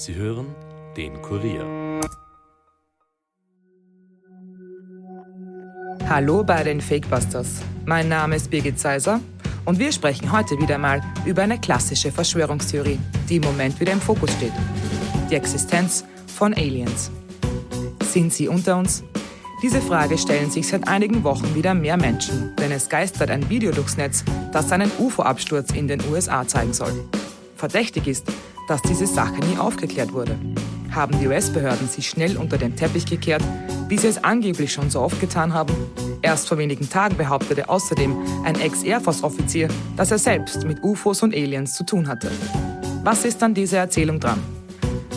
Sie hören den Kurier. Hallo bei den Fakebusters. Mein Name ist Birgit Seiser und wir sprechen heute wieder mal über eine klassische Verschwörungstheorie, die im Moment wieder im Fokus steht. Die Existenz von Aliens. Sind sie unter uns? Diese Frage stellen sich seit einigen Wochen wieder mehr Menschen, denn es geistert ein Video durchs Netz, das einen UFO-Absturz in den USA zeigen soll. Verdächtig ist, dass diese Sache nie aufgeklärt wurde. Haben die US-Behörden sie schnell unter den Teppich gekehrt, wie sie es angeblich schon so oft getan haben? Erst vor wenigen Tagen behauptete außerdem ein Ex-Air Force-Offizier, dass er selbst mit UFOs und Aliens zu tun hatte. Was ist an dieser Erzählung dran?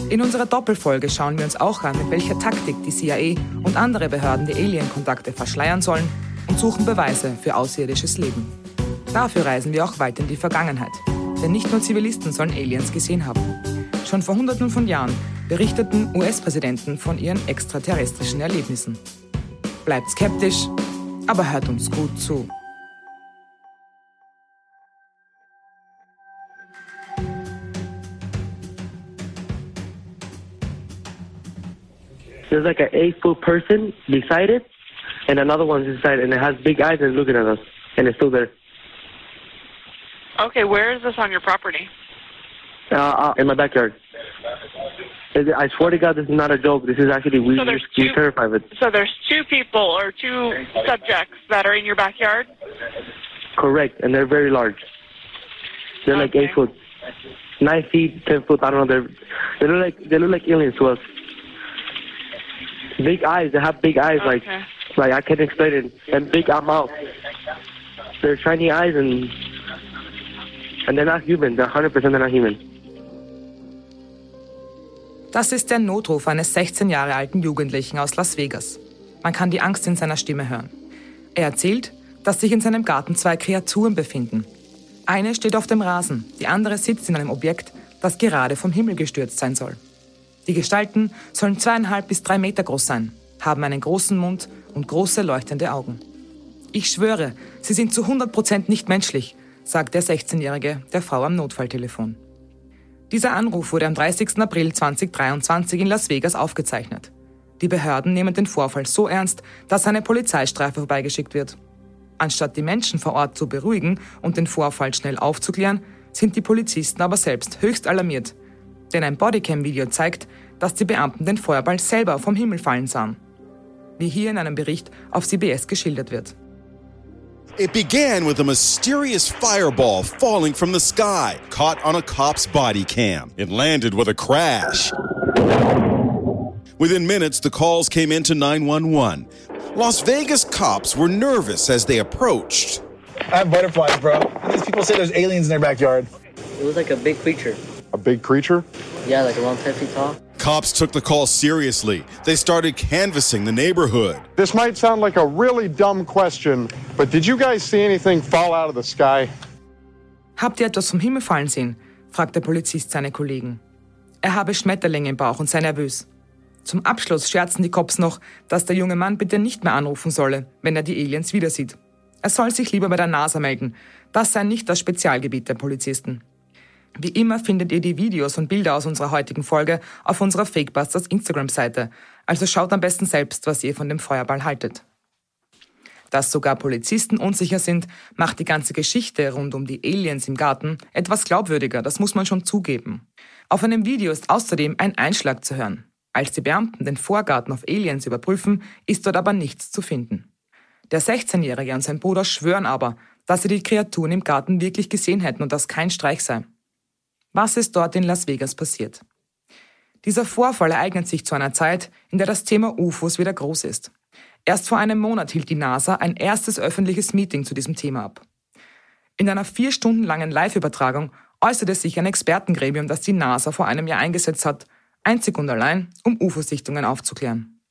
In unserer Doppelfolge schauen wir uns auch an, mit welcher Taktik die CIA und andere Behörden die Alien-Kontakte verschleiern sollen und suchen Beweise für außerirdisches Leben. Dafür reisen wir auch weit in die Vergangenheit. Denn nicht nur Zivilisten sollen Aliens gesehen haben. Schon vor Hunderten von Jahren berichteten US-Präsidenten von ihren extraterrestrischen Erlebnissen. Bleibt skeptisch, aber hört uns gut zu. There's like an eight foot person beside it, and another one's inside, and it has big eyes and looking at us, and it's still there. Okay, where is this on your property? Uh, uh, in my backyard. I swear to God, this is not a joke. This is actually we So there's we're two- terrified of it. So there's two people or two subjects that are in your backyard? Correct, and they're very large. They're like eight foot, nine feet, ten foot. I don't know. They're they look like they look like aliens to us. Big eyes. They have big eyes. Like like I can't explain it. And big mouth. They're shiny eyes and and they're not human. They're hundred percent. They're not human. Das ist der Notruf eines 16 Jahre alten Jugendlichen aus Las Vegas. Man kann die Angst in seiner Stimme hören. Er erzählt, dass sich in seinem Garten zwei Kreaturen befinden. Eine steht auf dem Rasen, die andere sitzt in einem Objekt, das gerade vom Himmel gestürzt sein soll. Die Gestalten sollen zweieinhalb bis drei Meter groß sein, haben einen großen Mund und große leuchtende Augen. Ich schwöre, sie sind zu 100 Prozent nicht menschlich, sagt der 16-Jährige der Frau am Notfalltelefon. Dieser Anruf wurde am 30. April 2023 in Las Vegas aufgezeichnet. Die Behörden nehmen den Vorfall so ernst, dass eine Polizeistreife vorbeigeschickt wird. Anstatt die Menschen vor Ort zu beruhigen und den Vorfall schnell aufzuklären, sind die Polizisten aber selbst höchst alarmiert. Denn ein Bodycam-Video zeigt, dass die Beamten den Feuerball selber vom Himmel fallen sahen. Wie hier in einem Bericht auf CBS geschildert wird. It began with a mysterious fireball falling from the sky, caught on a cop's body cam. It landed with a crash. Within minutes, the calls came into 911. Las Vegas cops were nervous as they approached. I have butterflies, bro. These people say there's aliens in their backyard. It was like a big creature. A big creature? Yeah, like around 10 feet tall. Cops took the call seriously. They started canvassing the neighborhood. This might sound like a really dumb question, but did you guys see anything fall out of the sky? Habt ihr etwas vom Himmel fallen sehen? fragt der Polizist seine Kollegen. Er habe Schmetterlinge im Bauch und sei nervös. Zum Abschluss scherzen die Cops noch, dass der junge Mann bitte nicht mehr anrufen solle, wenn er die Aliens wieder sieht. Er soll sich lieber bei der NASA melden. Das sei nicht das Spezialgebiet der Polizisten. Wie immer findet ihr die Videos und Bilder aus unserer heutigen Folge auf unserer Fakebusters Instagram-Seite. Also schaut am besten selbst, was ihr von dem Feuerball haltet. Dass sogar Polizisten unsicher sind, macht die ganze Geschichte rund um die Aliens im Garten etwas glaubwürdiger, das muss man schon zugeben. Auf einem Video ist außerdem ein Einschlag zu hören. Als die Beamten den Vorgarten auf Aliens überprüfen, ist dort aber nichts zu finden. Der 16-Jährige und sein Bruder schwören aber, dass sie die Kreaturen im Garten wirklich gesehen hätten und das kein Streich sei. Was ist dort in Las Vegas passiert? Dieser Vorfall ereignet sich zu einer Zeit, in der das Thema UFOs wieder groß ist. Erst vor einem Monat hielt die NASA ein erstes öffentliches Meeting zu diesem Thema ab. In einer vier Stunden langen Live-Übertragung äußerte sich ein Expertengremium, das die NASA vor einem Jahr eingesetzt hat, einzig und allein, um UFO-Sichtungen aufzuklären.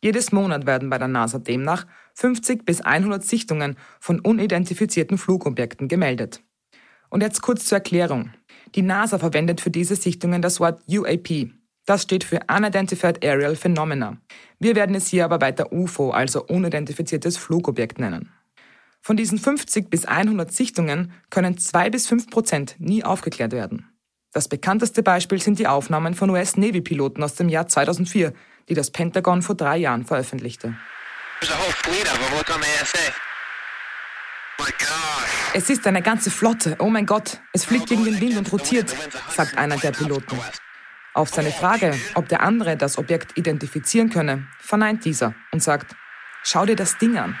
Jedes Monat werden bei der NASA demnach 50 bis 100 Sichtungen von unidentifizierten Flugobjekten gemeldet. Und jetzt kurz zur Erklärung. Die NASA verwendet für diese Sichtungen das Wort UAP. Das steht für Unidentified Aerial Phenomena. Wir werden es hier aber weiter UFO, also unidentifiziertes Flugobjekt nennen. Von diesen 50 bis 100 Sichtungen können 2 bis 5 Prozent nie aufgeklärt werden. Das bekannteste Beispiel sind die Aufnahmen von US-Navy-Piloten aus dem Jahr 2004, die das Pentagon vor drei Jahren veröffentlichte. Es ist eine ganze Flotte. Oh mein Gott, es fliegt gegen den Wind und rotiert, sagt einer der Piloten. Auf seine Frage, ob der andere das Objekt identifizieren könne, verneint dieser und sagt, schau dir das Ding an.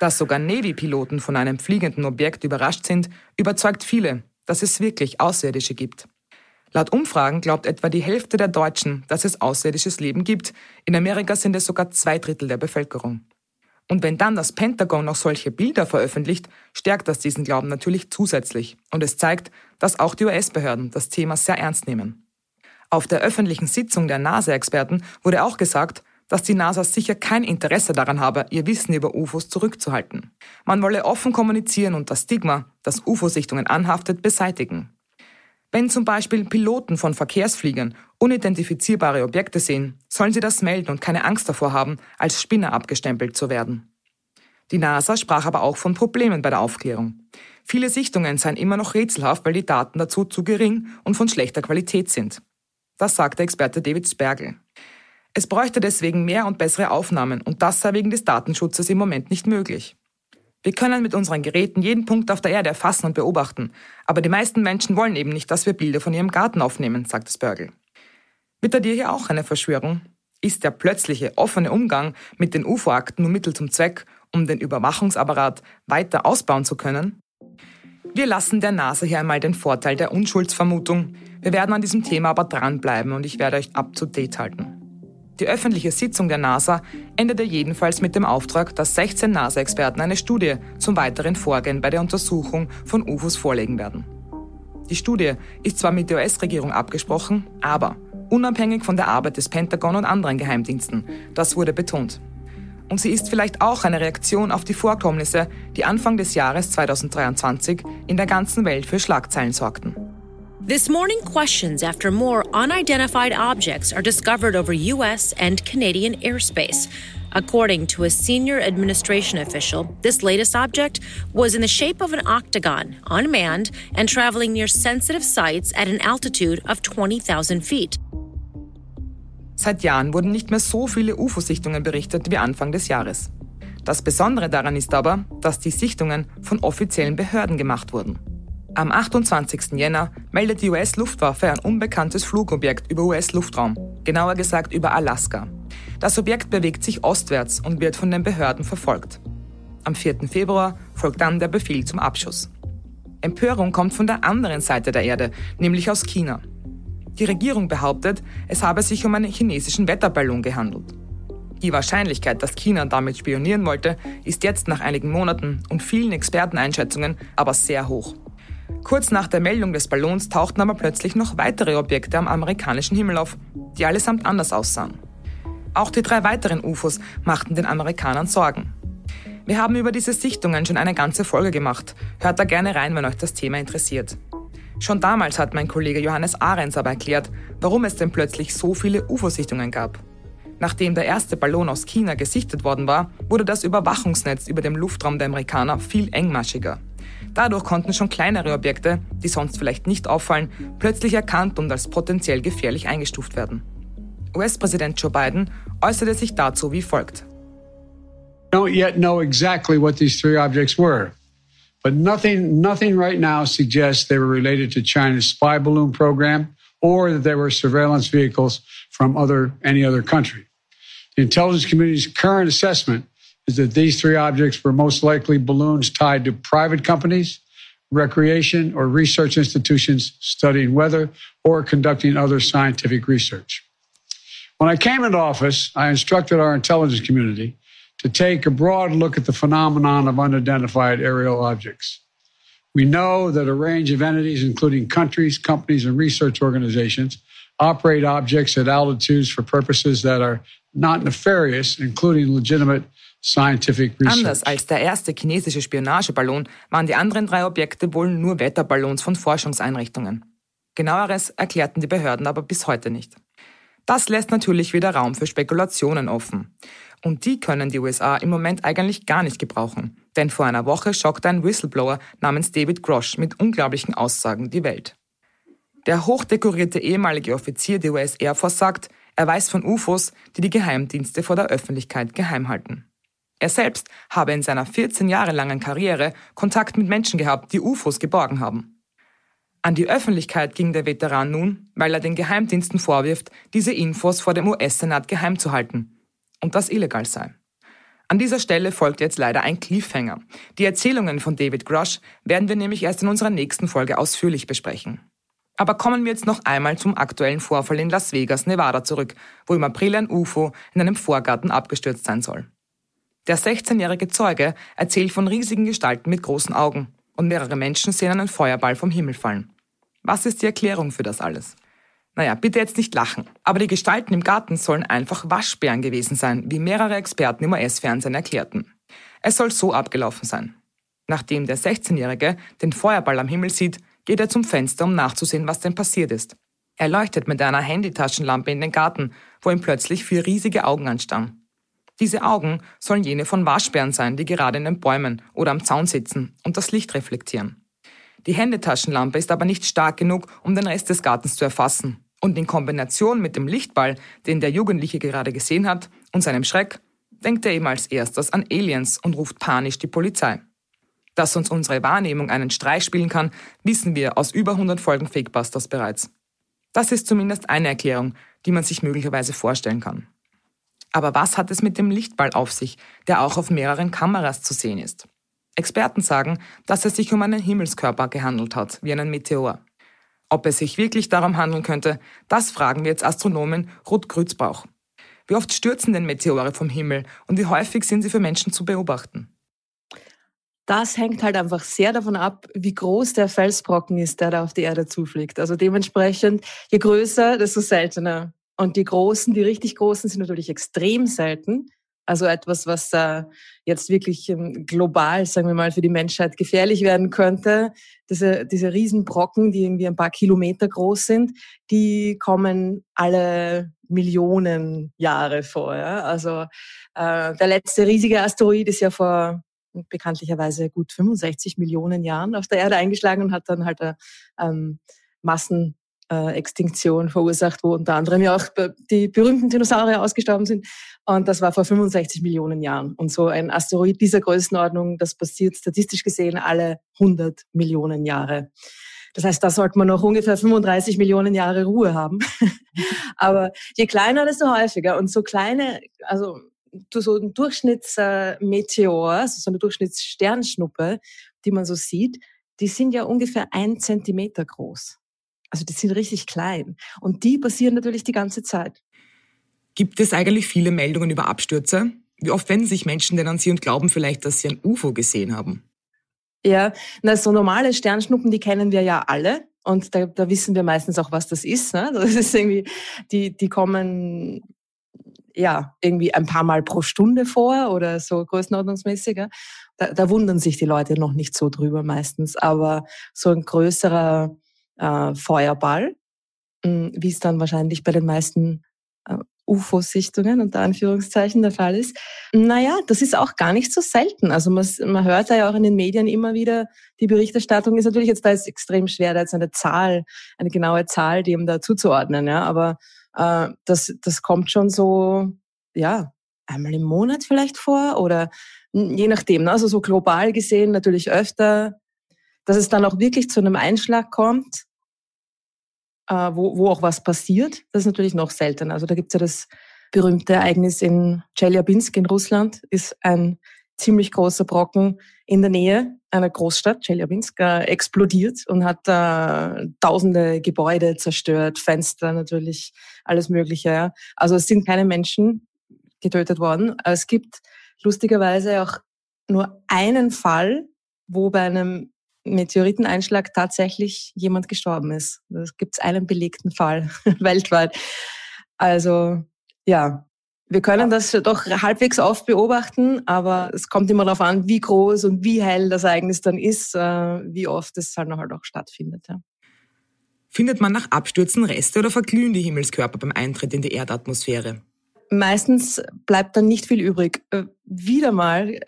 Dass sogar Navy-Piloten von einem fliegenden Objekt überrascht sind, überzeugt viele, dass es wirklich Außerirdische gibt. Laut Umfragen glaubt etwa die Hälfte der Deutschen, dass es außerirdisches Leben gibt. In Amerika sind es sogar zwei Drittel der Bevölkerung. Und wenn dann das Pentagon noch solche Bilder veröffentlicht, stärkt das diesen Glauben natürlich zusätzlich. Und es zeigt, dass auch die US-Behörden das Thema sehr ernst nehmen. Auf der öffentlichen Sitzung der NASA-Experten wurde auch gesagt, dass die NASA sicher kein Interesse daran habe, ihr Wissen über UFOs zurückzuhalten. Man wolle offen kommunizieren und das Stigma, das UFO-Sichtungen anhaftet, beseitigen. Wenn zum Beispiel Piloten von Verkehrsfliegern unidentifizierbare Objekte sehen, sollen sie das melden und keine Angst davor haben, als Spinner abgestempelt zu werden. Die NASA sprach aber auch von Problemen bei der Aufklärung. Viele Sichtungen seien immer noch rätselhaft, weil die Daten dazu zu gering und von schlechter Qualität sind. Das sagt der Experte David Spergel. Es bräuchte deswegen mehr und bessere Aufnahmen und das sei wegen des Datenschutzes im Moment nicht möglich. Wir können mit unseren Geräten jeden Punkt auf der Erde erfassen und beobachten, aber die meisten Menschen wollen eben nicht, dass wir Bilder von ihrem Garten aufnehmen, sagt Spörgel. Wittert ihr hier auch eine Verschwörung? Ist der plötzliche offene Umgang mit den UFO-Akten nur Mittel zum Zweck, um den Überwachungsapparat weiter ausbauen zu können? Wir lassen der NASA hier einmal den Vorteil der Unschuldsvermutung. Wir werden an diesem Thema aber dranbleiben und ich werde euch up to date halten. Die öffentliche Sitzung der NASA endete jedenfalls mit dem Auftrag, dass 16 NASA-Experten eine Studie zum weiteren Vorgehen bei der Untersuchung von UFOs vorlegen werden. Die Studie ist zwar mit der US-Regierung abgesprochen, aber unabhängig von der Arbeit des Pentagon und anderen Geheimdiensten. Das wurde betont. Und sie ist vielleicht auch eine Reaktion auf die Vorkommnisse, die Anfang des Jahres 2023 in der ganzen Welt für Schlagzeilen sorgten. This morning, questions after more unidentified objects are discovered over U.S. and Canadian airspace. According to a senior administration official, this latest object was in the shape of an octagon, unmanned, and traveling near sensitive sites at an altitude of 20,000 feet. Seit Jahren wurden nicht mehr so viele UFO-Sichtungen berichtet wie Anfang des Jahres. Das Besondere daran ist aber, dass die Sichtungen von offiziellen Behörden gemacht wurden. Am 28. Jänner meldet die US-Luftwaffe ein unbekanntes Flugobjekt über US-Luftraum, genauer gesagt über Alaska. Das Objekt bewegt sich ostwärts und wird von den Behörden verfolgt. Am 4. Februar folgt dann der Befehl zum Abschuss. Empörung kommt von der anderen Seite der Erde, nämlich aus China. Die Regierung behauptet, es habe sich um einen chinesischen Wetterballon gehandelt. Die Wahrscheinlichkeit, dass China damit spionieren wollte, ist jetzt nach einigen Monaten und vielen Experteneinschätzungen aber sehr hoch. Kurz nach der Meldung des Ballons tauchten aber plötzlich noch weitere Objekte am amerikanischen Himmel auf, die allesamt anders aussahen. Auch die drei weiteren UFOs machten den Amerikanern Sorgen. Wir haben über diese Sichtungen schon eine ganze Folge gemacht. Hört da gerne rein, wenn euch das Thema interessiert. Schon damals hat mein Kollege Johannes Ahrens aber erklärt, warum es denn plötzlich so viele UFO-Sichtungen gab. Nachdem der erste Ballon aus China gesichtet worden war, wurde das Überwachungsnetz über dem Luftraum der Amerikaner viel engmaschiger. Dadurch konnten schon kleinere Objekte, die sonst vielleicht nicht auffallen, plötzlich erkannt und als potenziell gefährlich eingestuft werden. US-Präsident Joe Biden äußerte sich dazu wie folgt. Don't yet know exactly what these three objects were, but nothing, nothing right now suggests they were related to China's spy balloon program or that they were surveillance vehicles from other, any other country. The intelligence community's current assessment is that these three objects were most likely balloons tied to private companies, recreation, or research institutions studying weather or conducting other scientific research. When I came into office, I instructed our intelligence community to take a broad look at the phenomenon of unidentified aerial objects. We know that a range of entities, including countries, companies, and research organizations, operate objects at altitudes for purposes that are not nefarious, including legitimate Anders als der erste chinesische Spionageballon waren die anderen drei Objekte wohl nur Wetterballons von Forschungseinrichtungen. Genaueres erklärten die Behörden aber bis heute nicht. Das lässt natürlich wieder Raum für Spekulationen offen. Und die können die USA im Moment eigentlich gar nicht gebrauchen. Denn vor einer Woche schockte ein Whistleblower namens David Grosh mit unglaublichen Aussagen die Welt. Der hochdekorierte ehemalige Offizier der US Air Force sagt, er weiß von UFOs, die die Geheimdienste vor der Öffentlichkeit geheim halten. Er selbst habe in seiner 14 Jahre langen Karriere Kontakt mit Menschen gehabt, die UFOs geborgen haben. An die Öffentlichkeit ging der Veteran nun, weil er den Geheimdiensten vorwirft, diese Infos vor dem US-Senat geheim zu halten und das illegal sei. An dieser Stelle folgt jetzt leider ein Cliffhanger. Die Erzählungen von David Grush werden wir nämlich erst in unserer nächsten Folge ausführlich besprechen. Aber kommen wir jetzt noch einmal zum aktuellen Vorfall in Las Vegas, Nevada zurück, wo im April ein UFO in einem Vorgarten abgestürzt sein soll. Der 16-jährige Zeuge erzählt von riesigen Gestalten mit großen Augen und mehrere Menschen sehen einen Feuerball vom Himmel fallen. Was ist die Erklärung für das alles? Naja, bitte jetzt nicht lachen. Aber die Gestalten im Garten sollen einfach Waschbären gewesen sein, wie mehrere Experten im US-Fernsehen erklärten. Es soll so abgelaufen sein. Nachdem der 16-Jährige den Feuerball am Himmel sieht, geht er zum Fenster, um nachzusehen, was denn passiert ist. Er leuchtet mit einer Handytaschenlampe in den Garten, wo ihm plötzlich vier riesige Augen anstarren. Diese Augen sollen jene von Waschbären sein, die gerade in den Bäumen oder am Zaun sitzen und das Licht reflektieren. Die Händetaschenlampe ist aber nicht stark genug, um den Rest des Gartens zu erfassen. Und in Kombination mit dem Lichtball, den der Jugendliche gerade gesehen hat, und seinem Schreck, denkt er eben als erstes an Aliens und ruft panisch die Polizei. Dass uns unsere Wahrnehmung einen Streich spielen kann, wissen wir aus über 100 Folgen Fakebusters bereits. Das ist zumindest eine Erklärung, die man sich möglicherweise vorstellen kann. Aber was hat es mit dem Lichtball auf sich, der auch auf mehreren Kameras zu sehen ist? Experten sagen, dass es sich um einen Himmelskörper gehandelt hat, wie einen Meteor. Ob es sich wirklich darum handeln könnte, das fragen wir jetzt Astronomin Ruth Grützbauch. Wie oft stürzen denn Meteore vom Himmel und wie häufig sind sie für Menschen zu beobachten? Das hängt halt einfach sehr davon ab, wie groß der Felsbrocken ist, der da auf die Erde zufliegt. Also dementsprechend, je größer, desto seltener. Und die großen, die richtig großen sind natürlich extrem selten. Also etwas, was da jetzt wirklich ähm, global, sagen wir mal, für die Menschheit gefährlich werden könnte. Diese, diese Riesenbrocken, die irgendwie ein paar Kilometer groß sind, die kommen alle Millionen Jahre vor. Ja? Also äh, der letzte riesige Asteroid ist ja vor bekanntlicherweise gut 65 Millionen Jahren auf der Erde eingeschlagen und hat dann halt eine ähm, Massenextinktion verursacht, wo unter anderem ja auch die berühmten Dinosaurier ausgestorben sind. Und das war vor 65 Millionen Jahren. Und so ein Asteroid dieser Größenordnung, das passiert statistisch gesehen alle 100 Millionen Jahre. Das heißt, da sollte man noch ungefähr 35 Millionen Jahre Ruhe haben. Aber je kleiner, desto häufiger. Und so kleine, also so ein Durchschnittsmeteor, so eine Durchschnittssternschnuppe, die man so sieht, die sind ja ungefähr ein Zentimeter groß. Also die sind richtig klein. Und die passieren natürlich die ganze Zeit. Gibt es eigentlich viele Meldungen über Abstürze? Wie oft wenden sich Menschen denn an Sie und glauben vielleicht, dass sie ein UFO gesehen haben? Ja, na, so normale Sternschnuppen, die kennen wir ja alle. Und da, da wissen wir meistens auch, was das ist. Ne? Das ist irgendwie, die, die kommen ja, irgendwie ein paar Mal pro Stunde vor oder so größenordnungsmäßiger. Da, da wundern sich die Leute noch nicht so drüber meistens. Aber so ein größerer äh, Feuerball, mh, hm, wie es dann wahrscheinlich bei den meisten äh, UFO-Sichtungen unter Anführungszeichen der Fall ist. Naja, das ist auch gar nicht so selten. Also man, man hört da ja auch in den Medien immer wieder, die Berichterstattung ist natürlich jetzt da ist extrem schwer, da jetzt eine Zahl, eine genaue Zahl dem da zuzuordnen, ja, aber äh, das, das kommt schon so, ja, einmal im Monat vielleicht vor oder je nachdem, ne? also so global gesehen natürlich öfter, dass es dann auch wirklich zu einem Einschlag kommt, äh, wo, wo auch was passiert, das ist natürlich noch seltener. Also da gibt's ja das berühmte Ereignis in Chelyabinsk in Russland, ist ein ziemlich großer Brocken in der Nähe einer Großstadt, Chelyabinsk, äh, explodiert und hat äh, tausende Gebäude zerstört, Fenster natürlich, alles Mögliche. Ja. Also es sind keine Menschen getötet worden. Es gibt lustigerweise auch nur einen Fall, wo bei einem Meteoriteneinschlag tatsächlich jemand gestorben ist. Es gibt einen belegten Fall weltweit. Also ja, wir können das doch halbwegs oft beobachten, aber es kommt immer darauf an, wie groß und wie hell das Ereignis dann ist, äh, wie oft es halt noch halt auch stattfindet. Ja. Findet man nach Abstürzen Reste oder verglühen die Himmelskörper beim Eintritt in die Erdatmosphäre? Meistens bleibt dann nicht viel übrig. Äh, wieder mal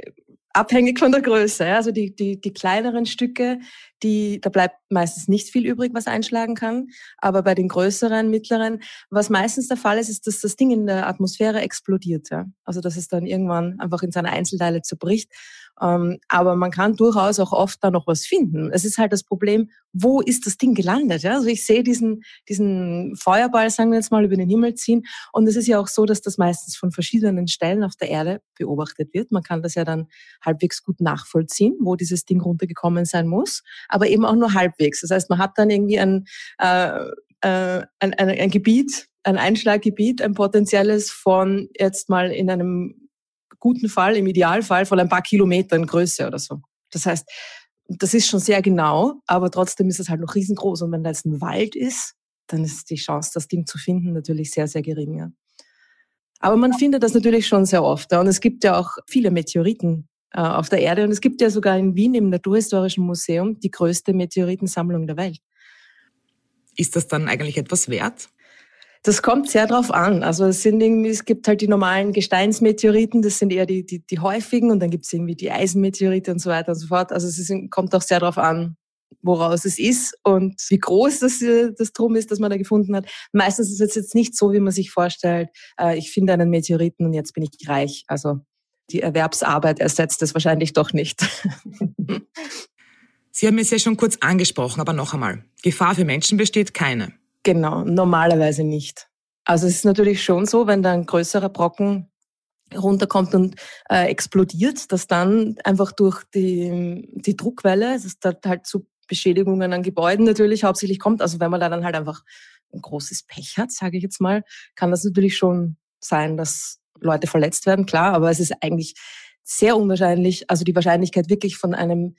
abhängig von der Größe. Also die, die, die kleineren Stücke, die, da bleibt meistens nicht viel übrig, was einschlagen kann. Aber bei den größeren, mittleren, was meistens der Fall ist, ist, dass das Ding in der Atmosphäre explodiert. Ja? Also dass es dann irgendwann einfach in seine Einzelteile zerbricht. Ähm, aber man kann durchaus auch oft da noch was finden. Es ist halt das Problem, wo ist das Ding gelandet? Ja? Also ich sehe diesen, diesen Feuerball, sagen wir jetzt mal, über den Himmel ziehen. Und es ist ja auch so, dass das meistens von verschiedenen Stellen auf der Erde beobachtet wird. Man kann das ja dann halbwegs gut nachvollziehen, wo dieses Ding runtergekommen sein muss, aber eben auch nur halbwegs. Das heißt, man hat dann irgendwie ein, äh, äh, ein, ein, ein Gebiet, ein Einschlaggebiet, ein potenzielles von jetzt mal in einem guten Fall, im Idealfall von ein paar Kilometern Größe oder so. Das heißt, das ist schon sehr genau, aber trotzdem ist es halt noch riesengroß. Und wenn da jetzt ein Wald ist, dann ist die Chance, das Ding zu finden, natürlich sehr, sehr gering. Ja. Aber man findet das natürlich schon sehr oft. Ja. Und es gibt ja auch viele Meteoriten äh, auf der Erde. Und es gibt ja sogar in Wien im Naturhistorischen Museum die größte Meteoritensammlung der Welt. Ist das dann eigentlich etwas wert? Das kommt sehr drauf an. Also es sind irgendwie, es gibt halt die normalen Gesteinsmeteoriten, das sind eher die, die, die häufigen und dann gibt es irgendwie die Eisenmeteorite und so weiter und so fort. Also es ist, kommt auch sehr drauf an, woraus es ist und wie groß das, das Drum ist, das man da gefunden hat. Meistens ist es jetzt nicht so, wie man sich vorstellt, äh, ich finde einen Meteoriten und jetzt bin ich reich. Also die Erwerbsarbeit ersetzt es wahrscheinlich doch nicht. Sie haben es ja schon kurz angesprochen, aber noch einmal. Gefahr für Menschen besteht keine. Genau, normalerweise nicht. Also es ist natürlich schon so, wenn da ein größerer Brocken runterkommt und äh, explodiert, dass dann einfach durch die, die Druckwelle, es da halt zu Beschädigungen an Gebäuden natürlich hauptsächlich kommt. Also wenn man da dann halt einfach ein großes Pech hat, sage ich jetzt mal, kann das natürlich schon sein, dass Leute verletzt werden, klar, aber es ist eigentlich sehr unwahrscheinlich, also die Wahrscheinlichkeit wirklich von einem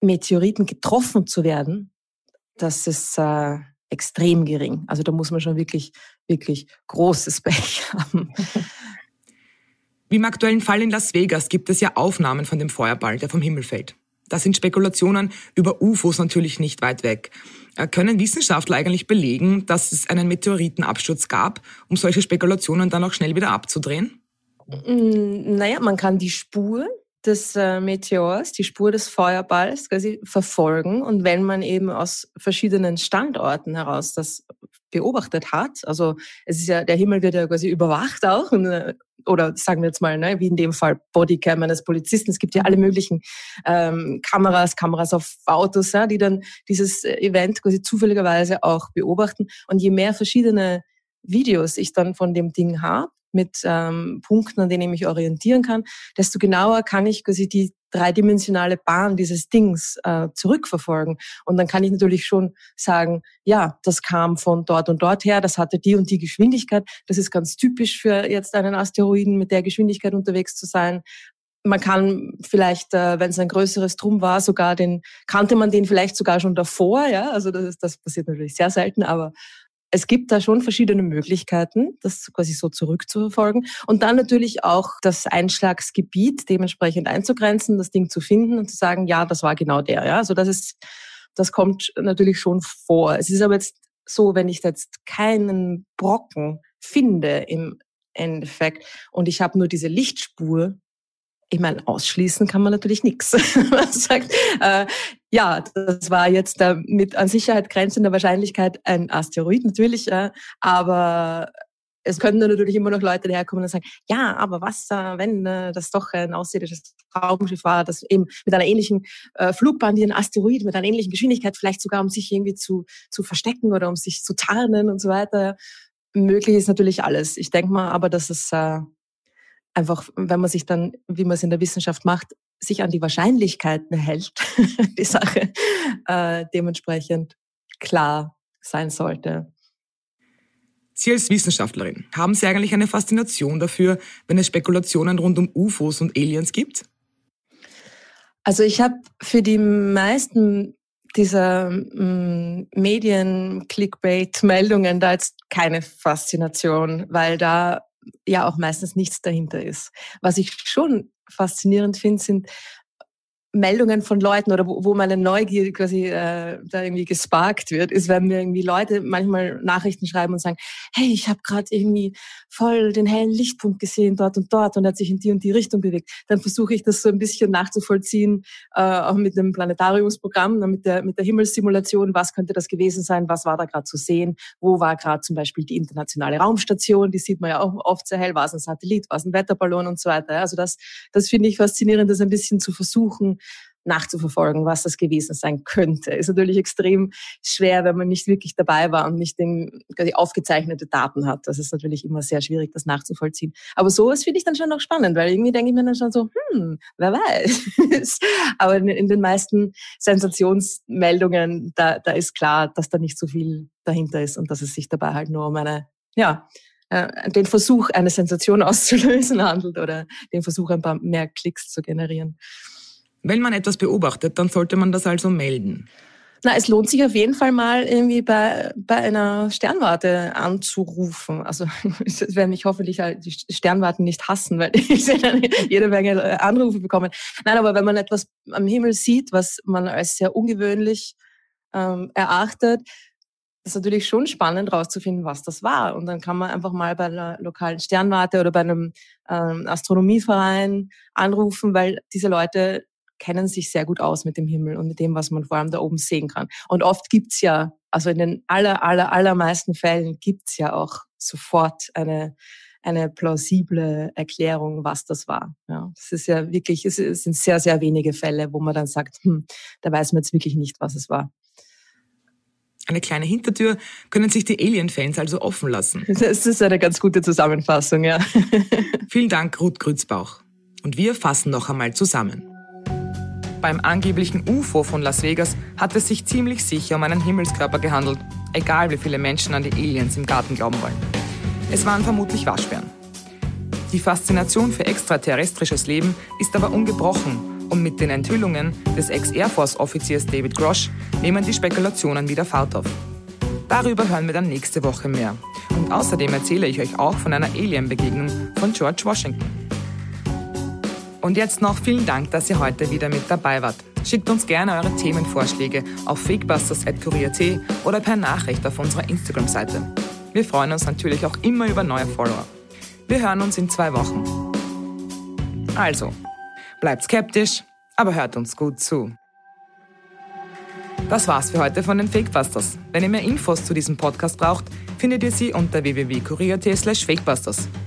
Meteoriten getroffen zu werden, das ist äh, extrem gering. Also da muss man schon wirklich, wirklich großes Pech haben. Wie im aktuellen Fall in Las Vegas gibt es ja Aufnahmen von dem Feuerball, der vom Himmel fällt. Da sind Spekulationen über UFOs natürlich nicht weit weg. Äh, können Wissenschaftler eigentlich belegen, dass es einen Meteoritenabsturz gab, um solche Spekulationen dann auch schnell wieder abzudrehen? Naja, man kann die Spur des äh, Meteors, die Spur des Feuerballs quasi verfolgen. Und wenn man eben aus verschiedenen Standorten heraus das beobachtet hat, also es ist ja, der Himmel wird ja quasi überwacht auch, und, äh, oder sagen wir jetzt mal, ne, wie in dem Fall Bodycam eines Polizisten. Es gibt ja alle möglichen ähm, Kameras, Kameras auf Autos, ja, die dann dieses äh, Event quasi zufälligerweise auch beobachten. Und je mehr verschiedene Videos ich dann von dem Ding habe, mit ähm, Punkten, an denen ich mich orientieren kann, desto genauer kann ich quasi die dreidimensionale Bahn dieses Dings äh, zurückverfolgen. Und dann kann ich natürlich schon sagen, ja, das kam von dort und dort her, das hatte die und die Geschwindigkeit. Das ist ganz typisch für jetzt einen Asteroiden mit der Geschwindigkeit unterwegs zu sein. Man kann vielleicht, äh, wenn es ein größeres Drum war, sogar den, kannte man den vielleicht sogar schon davor, ja. Also das, ist, das passiert natürlich sehr selten, aber es gibt da schon verschiedene Möglichkeiten, das quasi so zurückzuverfolgen. Und dann natürlich auch das Einschlagsgebiet dementsprechend einzugrenzen, das Ding zu finden und zu sagen, ja, das war genau der. Ja, also das ist, das kommt natürlich schon vor. Es ist aber jetzt so, wenn ich jetzt keinen Brocken finde im Endeffekt und ich habe nur diese Lichtspur, ich meine, ausschließen kann man natürlich nichts. man sagt, äh, ja, das war jetzt äh, mit an Sicherheit grenzender Wahrscheinlichkeit ein Asteroid natürlich, äh, aber es können natürlich immer noch Leute daherkommen und sagen, ja, aber was, äh, wenn äh, das doch ein außerirdisches Raumschiff war, das eben mit einer ähnlichen äh, Flugbahn wie ein Asteroid, mit einer ähnlichen Geschwindigkeit, vielleicht sogar um sich irgendwie zu, zu verstecken oder um sich zu tarnen und so weiter. Möglich ist natürlich alles. Ich denke mal aber, dass es einfach, wenn man sich dann, wie man es in der Wissenschaft macht, sich an die Wahrscheinlichkeiten hält, die Sache äh, dementsprechend klar sein sollte. Sie als Wissenschaftlerin, haben Sie eigentlich eine Faszination dafür, wenn es Spekulationen rund um UFOs und Aliens gibt? Also ich habe für die meisten dieser mm, Medien-Clickbait-Meldungen da jetzt keine Faszination, weil da ja auch meistens nichts dahinter ist. Was ich schon faszinierend finde, sind Meldungen von Leuten oder wo, wo meine Neugier quasi äh, da irgendwie gesparkt wird, ist, wenn mir irgendwie Leute manchmal Nachrichten schreiben und sagen, hey, ich habe gerade irgendwie voll den hellen Lichtpunkt gesehen dort und dort und hat sich in die und die Richtung bewegt. Dann versuche ich das so ein bisschen nachzuvollziehen, äh, auch mit dem Planetariumsprogramm, ne, mit der, mit der Himmelssimulation, was könnte das gewesen sein, was war da gerade zu sehen, wo war gerade zum Beispiel die internationale Raumstation, die sieht man ja auch oft sehr hell, war es ein Satellit, war es ein Wetterballon und so weiter. Also das, das finde ich faszinierend, das ein bisschen zu versuchen, nachzuverfolgen, was das gewesen sein könnte. Ist natürlich extrem schwer, wenn man nicht wirklich dabei war und nicht den, die aufgezeichnete Daten hat. Das ist natürlich immer sehr schwierig, das nachzuvollziehen. Aber sowas finde ich dann schon noch spannend, weil irgendwie denke ich mir dann schon so, hm, wer weiß. Aber in, in, den meisten Sensationsmeldungen, da, da ist klar, dass da nicht so viel dahinter ist und dass es sich dabei halt nur um eine, ja, äh, den Versuch, eine Sensation auszulösen handelt oder den Versuch, ein paar mehr Klicks zu generieren. Wenn man etwas beobachtet, dann sollte man das also melden. Na, es lohnt sich auf jeden Fall mal irgendwie bei, bei einer Sternwarte anzurufen. Also es werden mich hoffentlich halt die Sternwarten nicht hassen, weil ich dann jede Menge äh, Anrufe bekommen. Nein, aber wenn man etwas am Himmel sieht, was man als sehr ungewöhnlich ähm, erachtet, ist natürlich schon spannend rauszufinden, was das war. Und dann kann man einfach mal bei einer lokalen Sternwarte oder bei einem ähm, Astronomieverein anrufen, weil diese Leute kennen sich sehr gut aus mit dem Himmel und mit dem, was man vor allem da oben sehen kann. Und oft gibt's ja, also in den aller, aller, allermeisten Fällen gibt's ja auch sofort eine, eine plausible Erklärung, was das war. Ja, das ist ja wirklich, es sind sehr, sehr wenige Fälle, wo man dann sagt, hm, da weiß man jetzt wirklich nicht, was es war. Eine kleine Hintertür können sich die Alien-Fans also offen lassen. Das ist eine ganz gute Zusammenfassung, ja. Vielen Dank, Ruth Grützbauch. Und wir fassen noch einmal zusammen. Beim angeblichen UFO von Las Vegas hat es sich ziemlich sicher um einen Himmelskörper gehandelt, egal wie viele Menschen an die Aliens im Garten glauben wollen. Es waren vermutlich Waschbären. Die Faszination für extraterrestrisches Leben ist aber ungebrochen und mit den Enthüllungen des Ex-Air Force-Offiziers David Grosh nehmen die Spekulationen wieder Fahrt auf. Darüber hören wir dann nächste Woche mehr. Und außerdem erzähle ich euch auch von einer Alien-Begegnung von George Washington. Und jetzt noch vielen Dank, dass ihr heute wieder mit dabei wart. Schickt uns gerne eure Themenvorschläge auf fakebusters.kurier.at oder per Nachricht auf unserer Instagram-Seite. Wir freuen uns natürlich auch immer über neue Follower. Wir hören uns in zwei Wochen. Also, bleibt skeptisch, aber hört uns gut zu. Das war's für heute von den Fakebusters. Wenn ihr mehr Infos zu diesem Podcast braucht, findet ihr sie unter www.kurier.at slash fakebusters.